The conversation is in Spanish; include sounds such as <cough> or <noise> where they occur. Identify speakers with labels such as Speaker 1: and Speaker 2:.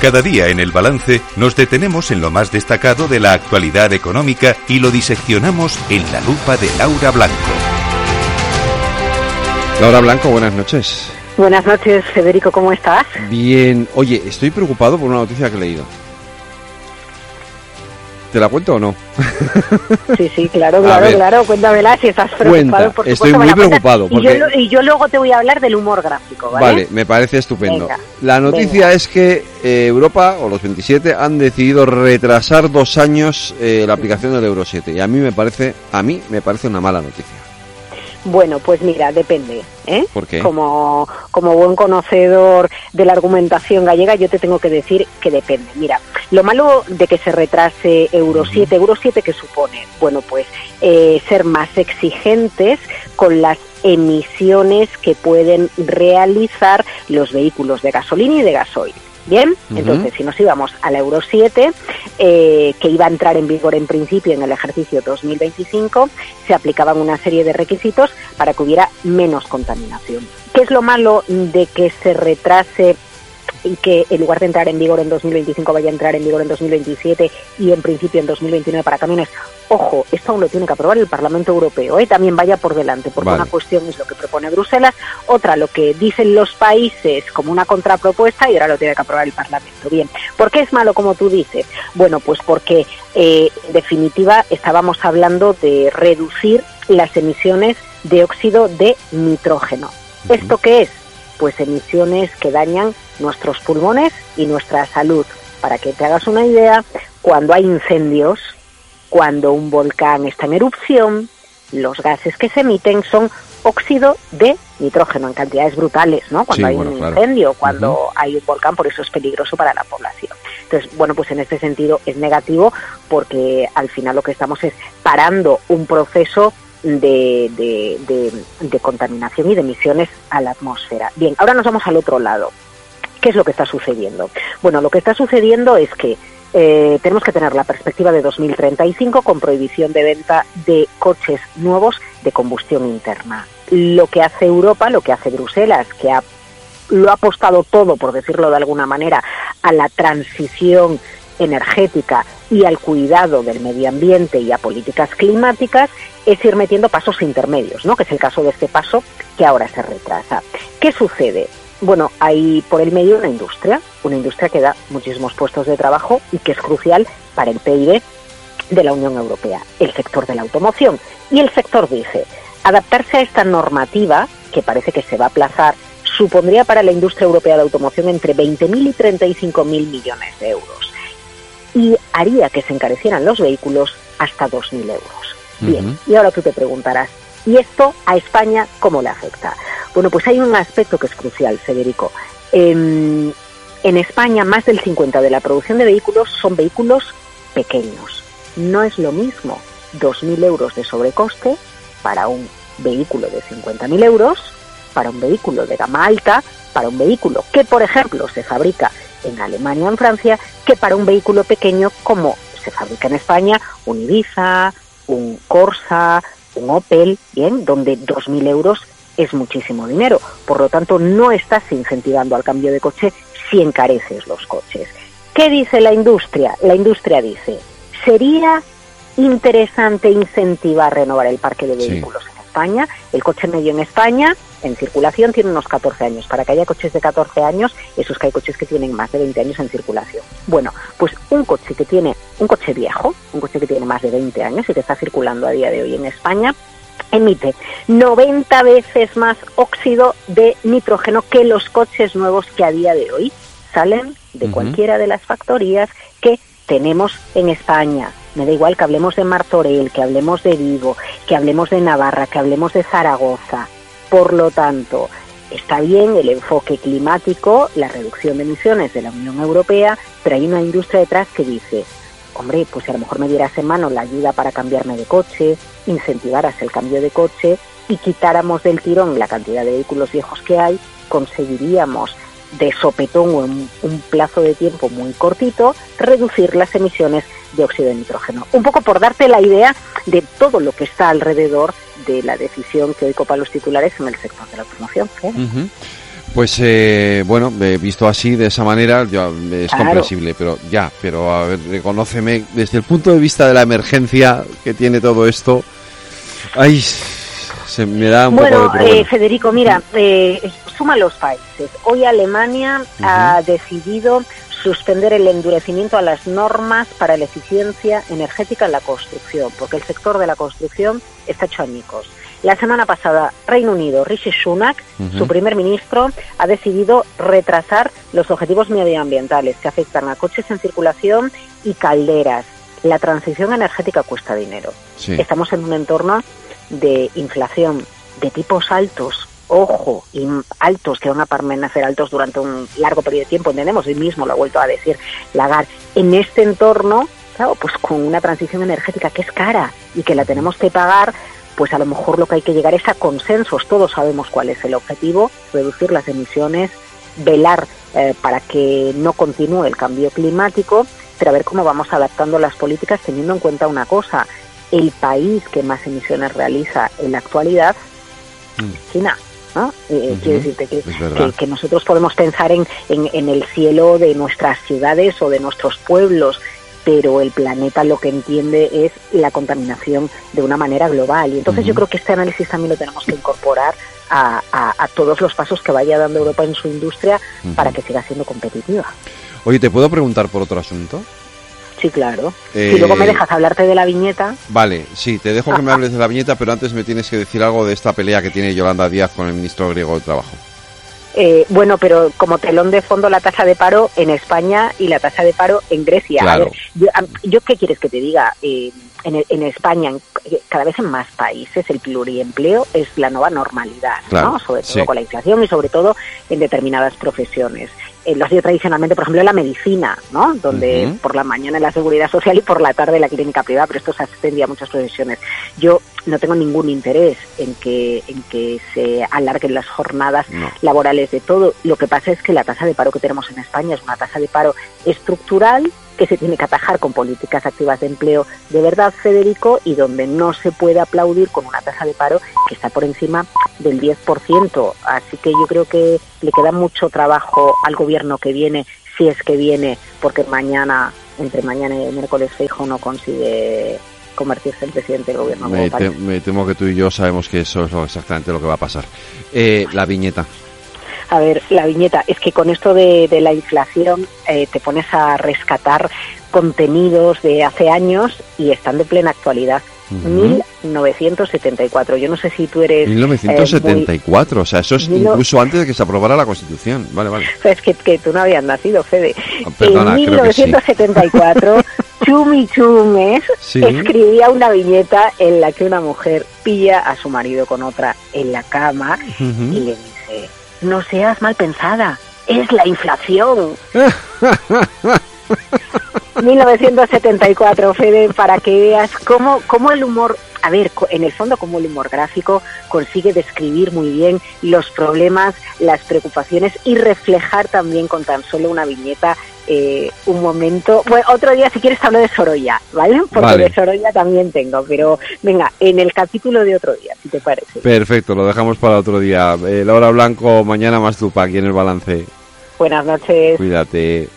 Speaker 1: Cada día en el balance nos detenemos en lo más destacado de la actualidad económica y lo diseccionamos en la lupa de Laura Blanco.
Speaker 2: Laura Blanco, buenas noches.
Speaker 3: Buenas noches, Federico, ¿cómo estás?
Speaker 2: Bien. Oye, estoy preocupado por una noticia que he leído. ¿Te la cuento o no?
Speaker 3: Sí, sí, claro, claro, claro. Cuéntamela si estás preocupado.
Speaker 2: Cuenta. Estoy muy preocupado.
Speaker 3: Y, yo, y, yo, luego te voy a hablar del humor gráfico, ¿vale?
Speaker 2: Vale, me parece estupendo. la noticia es que eh, Europa, o los 27, han decidido retrasar dos años eh, la aplicación del Euro 7. Y a mí me parece, a mí me parece una mala noticia.
Speaker 3: Bueno, pues mira, depende. ¿eh?
Speaker 2: ¿Por qué?
Speaker 3: Como, como buen conocedor de la argumentación gallega, yo te tengo que decir que depende. Mira, lo malo de que se retrase Euro 7, Euro 7 que supone, bueno, pues eh, ser más exigentes con las emisiones que pueden realizar los vehículos de gasolina y de gasoil. Bien, entonces si nos íbamos al Euro 7, eh, que iba a entrar en vigor en principio en el ejercicio 2025, se aplicaban una serie de requisitos para que hubiera menos contaminación. ¿Qué es lo malo de que se retrase y que en lugar de entrar en vigor en 2025 vaya a entrar en vigor en 2027 y en principio en 2029 para camiones. Ojo, esto aún lo tiene que aprobar el Parlamento Europeo, ¿eh? también vaya por delante, porque una cuestión es lo que propone Bruselas, otra lo que dicen los países como una contrapropuesta y ahora lo tiene que aprobar el Parlamento. Bien, ¿por qué es malo como tú dices? Bueno, pues porque eh, en definitiva estábamos hablando de reducir las emisiones de óxido de nitrógeno. ¿Esto qué es? Pues emisiones que dañan nuestros pulmones y nuestra salud. Para que te hagas una idea, cuando hay incendios, cuando un volcán está en erupción, los gases que se emiten son óxido de nitrógeno en cantidades brutales, ¿no? Cuando hay un incendio, cuando hay un volcán, por eso es peligroso para la población. Entonces, bueno, pues en este sentido es negativo porque al final lo que estamos es parando un proceso de, de, de contaminación y de emisiones a la atmósfera. Bien, ahora nos vamos al otro lado. ¿Qué es lo que está sucediendo? Bueno, lo que está sucediendo es que eh, tenemos que tener la perspectiva de 2035 con prohibición de venta de coches nuevos de combustión interna. Lo que hace Europa, lo que hace Bruselas, que ha, lo ha apostado todo, por decirlo de alguna manera, a la transición energética y al cuidado del medio ambiente y a políticas climáticas, es ir metiendo pasos intermedios, ¿no? que es el caso de este paso que ahora se retrasa. ¿Qué sucede? Bueno, hay por el medio una industria, una industria que da muchísimos puestos de trabajo y que es crucial para el PIB de la Unión Europea, el sector de la automoción. Y el sector dice, adaptarse a esta normativa, que parece que se va a aplazar, supondría para la industria europea de automoción entre 20.000 y 35.000 millones de euros. Y haría que se encarecieran los vehículos hasta 2.000 euros. Bien, y ahora tú te preguntarás, ¿y esto a España cómo le afecta? Bueno, pues hay un aspecto que es crucial, Federico. En, España, más del 50% de la producción de vehículos son vehículos pequeños. No es lo mismo 2.000 euros de sobrecoste para un vehículo de 50.000 euros, para un vehículo de gama alta, para un vehículo que, por ejemplo, se fabrica en Alemania o en Francia, que para un vehículo pequeño como se fabrica en España, un Ibiza, un Corsa, un Opel, bien, donde 2.000 euros es muchísimo dinero. Por lo tanto, no estás incentivando al cambio de coche si encareces los coches. ¿Qué dice la industria? La industria dice, sería interesante incentivar renovar el parque de vehículos en España. El coche medio en España, en circulación, tiene unos 14 años. Para que haya coches de 14 años, esos que hay coches que tienen más de 20 años en circulación. Bueno, pues un coche que tiene, un coche viejo, un coche que tiene más de 20 años y que está circulando a día de hoy en España, emite 90 veces más óxido de nitrógeno que los coches nuevos que a día de hoy salen de cualquiera de las factorías que tenemos en España. Me da igual que hablemos de Martorell, que hablemos de Vigo, que hablemos de Navarra, que hablemos de Zaragoza. Por lo tanto, está bien el enfoque climático, la reducción de emisiones de la Unión Europea, pero hay una industria detrás que dice, hombre, pues si a lo mejor me dieras en mano la ayuda para cambiarme de coche, incentivaras el cambio de coche y quitáramos del tirón la cantidad de vehículos viejos que hay, conseguiríamos de sopetón o en un plazo de tiempo muy cortito reducir las emisiones de óxido de nitrógeno. Un poco por darte la idea de todo lo que está alrededor de la decisión que hoy copa los titulares en el sector de la automoción.
Speaker 2: Pues eh, bueno, visto así, de esa manera, es comprensible, pero ya, pero a ver, reconóceme, desde el punto de vista de la emergencia que tiene todo esto, ay, se me da un
Speaker 3: bueno,
Speaker 2: poco de
Speaker 3: eh, Federico, mira, eh, suma los países. Hoy Alemania ha decidido suspender el endurecimiento a las normas para la eficiencia energética en la construcción, porque el sector de la construcción está hecho añicos. La semana pasada, Reino Unido, Rishi Sunak, su primer ministro, ha decidido retrasar los objetivos medioambientales que afectan a coches en circulación y calderas. La transición energética cuesta dinero. Estamos en un entorno de inflación de tipos altos, ojo, y altos que van a permanecer altos durante un largo periodo de tiempo, entendemos, hoy mismo lo ha vuelto a decir Lagarde, en este entorno, claro, pues con una transición energética que es cara y que la tenemos que pagar, pues a lo mejor lo que hay que llegar es a consensos, todos sabemos cuál es el objetivo, reducir las emisiones, velar eh, para que no continúe el cambio climático, pero a ver cómo vamos adaptando las políticas teniendo en cuenta una cosa, el país que más emisiones realiza en la actualidad mm. China. ¿no? Eh, quiero decirte que, que, nosotros podemos pensar en, en, el cielo de nuestras ciudades o de nuestros pueblos, pero el planeta lo que entiende es la contaminación de una manera global. Y entonces yo creo que este análisis también lo tenemos que incorporar a, a, todos los pasos que vaya dando Europa en su industria para que siga siendo competitiva.
Speaker 2: Oye, ¿te puedo preguntar por otro asunto?
Speaker 3: Sí, claro. y luego me eh, dejas hablarte de la viñeta.
Speaker 2: Vale, sí, te dejo que me <laughs> hables de la viñeta, pero antes me tienes que decir algo de esta pelea que tiene Yolanda Díaz con el ministro griego de Trabajo.
Speaker 3: Eh, bueno, pero como telón de fondo la tasa de paro en España y la tasa de paro en Grecia.
Speaker 2: Claro.
Speaker 3: yo, qué quieres que te diga? Eh, en, en, España, cada vez en más países, el pluriempleo es la nueva normalidad, ¿no? Sobre todo con la inflación y sobre todo en determinadas profesiones lo ha sido tradicionalmente, por ejemplo, en la medicina, ¿no? Donde por la mañana la seguridad social y por la tarde la clínica privada, pero esto se extendía a muchas profesiones. Yo no tengo ningún interés en que, en que se alarguen las jornadas laborales de todo. Lo que pasa es que la tasa de paro que tenemos en España es una tasa de paro estructural que se tiene que atajar con políticas activas de empleo de verdad, Federico, y donde no se puede aplaudir con una tasa de paro que está por encima del 10%. Así que yo creo que le queda mucho trabajo al gobierno que viene, si es que viene, porque mañana, entre mañana y miércoles, Feijo no consigue convertirse en presidente del gobierno.
Speaker 2: Me, me, temo que tú y yo sabemos que eso es exactamente lo que va a pasar. Eh, la viñeta.
Speaker 3: A ver, la viñeta, es que con esto de, la inflación eh, te pones a rescatar contenidos de hace años y están de plena actualidad. 1974. Yo no sé si tú eres...
Speaker 2: 1974, eh, o sea, eso es incluso antes de que se aprobara la Constitución. Vale, vale. <laughs>
Speaker 3: Es que, que tú no habías nacido, Fede. Ah, en 1974, <laughs> Chumi Chumes escribía una viñeta en la que una mujer pilla a su marido con otra en la cama y le dice no seas mal pensada, es la inflación. <laughs> 1974, Fede, para que veas cómo, cómo el humor, a ver, en el fondo cómo el humor gráfico consigue describir muy bien los problemas, las preocupaciones y reflejar también con tan solo una viñeta eh, un momento. Bueno, otro día, si quieres, hablo de Sorolla, ¿vale? Porque de Sorolla también tengo, pero venga, en el capítulo de otro día, si te parece.
Speaker 2: Perfecto, lo dejamos para otro día. Eh, Laura Blanco, mañana más tupa aquí en el balance.
Speaker 3: Buenas noches.
Speaker 2: Cuídate.